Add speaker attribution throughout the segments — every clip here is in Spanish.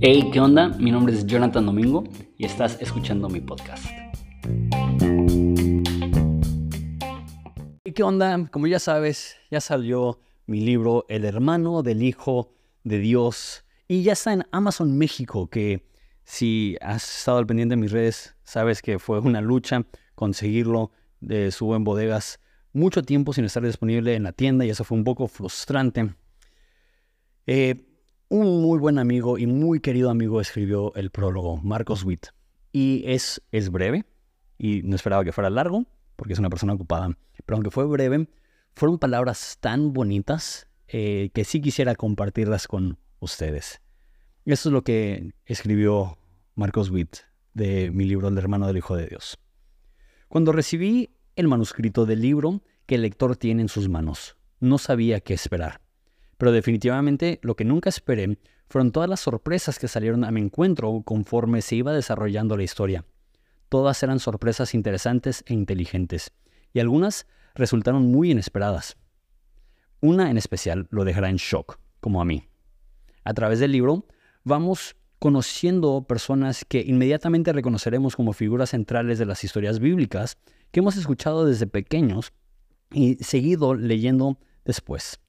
Speaker 1: Hey, ¿qué onda? Mi nombre es Jonathan Domingo y estás escuchando mi podcast. ¿Y qué onda? Como ya sabes, ya salió mi libro El hermano del Hijo de Dios y ya está en Amazon México, que si has estado al pendiente de mis redes, sabes que fue una lucha conseguirlo. De subo en bodegas mucho tiempo sin estar disponible en la tienda y eso fue un poco frustrante. Eh, un muy buen amigo y muy querido amigo escribió el prólogo, Marcos Witt, y es, es breve y no esperaba que fuera largo porque es una persona ocupada, pero aunque fue breve, fueron palabras tan bonitas eh, que sí quisiera compartirlas con ustedes. Eso es lo que escribió Marcos Witt de mi libro El hermano del Hijo de Dios. Cuando recibí el manuscrito del libro que el lector tiene en sus manos, no sabía qué esperar. Pero definitivamente lo que nunca esperé fueron todas las sorpresas que salieron a mi encuentro conforme se iba desarrollando la historia. Todas eran sorpresas interesantes e inteligentes, y algunas resultaron muy inesperadas. Una en especial lo dejará en shock, como a mí. A través del libro vamos conociendo personas que inmediatamente reconoceremos como figuras centrales de las historias bíblicas que hemos escuchado desde pequeños y seguido leyendo después.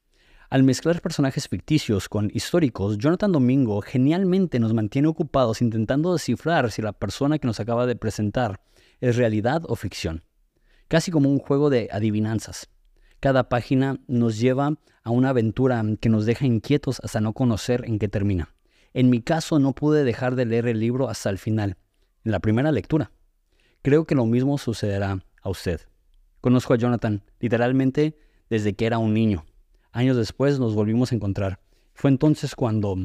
Speaker 1: Al mezclar personajes ficticios con históricos, Jonathan Domingo genialmente nos mantiene ocupados intentando descifrar si la persona que nos acaba de presentar es realidad o ficción, casi como un juego de adivinanzas. Cada página nos lleva a una aventura que nos deja inquietos hasta no conocer en qué termina. En mi caso no pude dejar de leer el libro hasta el final, en la primera lectura. Creo que lo mismo sucederá a usted. Conozco a Jonathan literalmente desde que era un niño. Años después nos volvimos a encontrar. Fue entonces cuando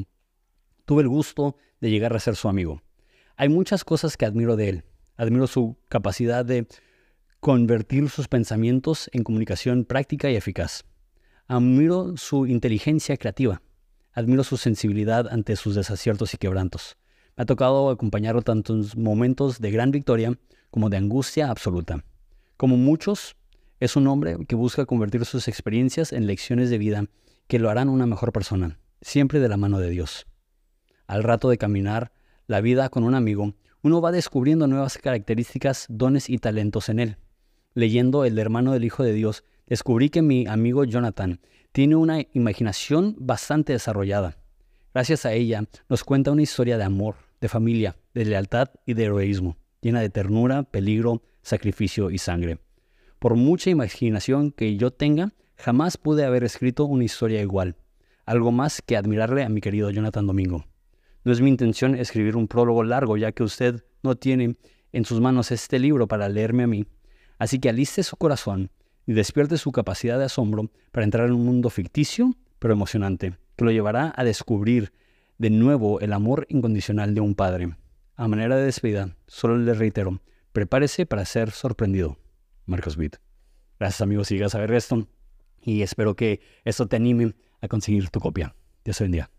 Speaker 1: tuve el gusto de llegar a ser su amigo. Hay muchas cosas que admiro de él. Admiro su capacidad de convertir sus pensamientos en comunicación práctica y eficaz. Admiro su inteligencia creativa. Admiro su sensibilidad ante sus desaciertos y quebrantos. Me ha tocado acompañarlo tanto en momentos de gran victoria como de angustia absoluta. Como muchos, es un hombre que busca convertir sus experiencias en lecciones de vida que lo harán una mejor persona, siempre de la mano de Dios. Al rato de caminar la vida con un amigo, uno va descubriendo nuevas características, dones y talentos en él leyendo El hermano del Hijo de Dios, descubrí que mi amigo Jonathan tiene una imaginación bastante desarrollada. Gracias a ella nos cuenta una historia de amor, de familia, de lealtad y de heroísmo, llena de ternura, peligro, sacrificio y sangre. Por mucha imaginación que yo tenga, jamás pude haber escrito una historia igual. Algo más que admirarle a mi querido Jonathan Domingo. No es mi intención escribir un prólogo largo, ya que usted no tiene en sus manos este libro para leerme a mí, Así que aliste su corazón y despierte su capacidad de asombro para entrar en un mundo ficticio pero emocionante, que lo llevará a descubrir de nuevo el amor incondicional de un padre. A manera de despedida, solo le reitero, prepárese para ser sorprendido. Marcos Witt. Gracias amigos, si llegas a ver esto y espero que esto te anime a conseguir tu copia. Dios bendiga.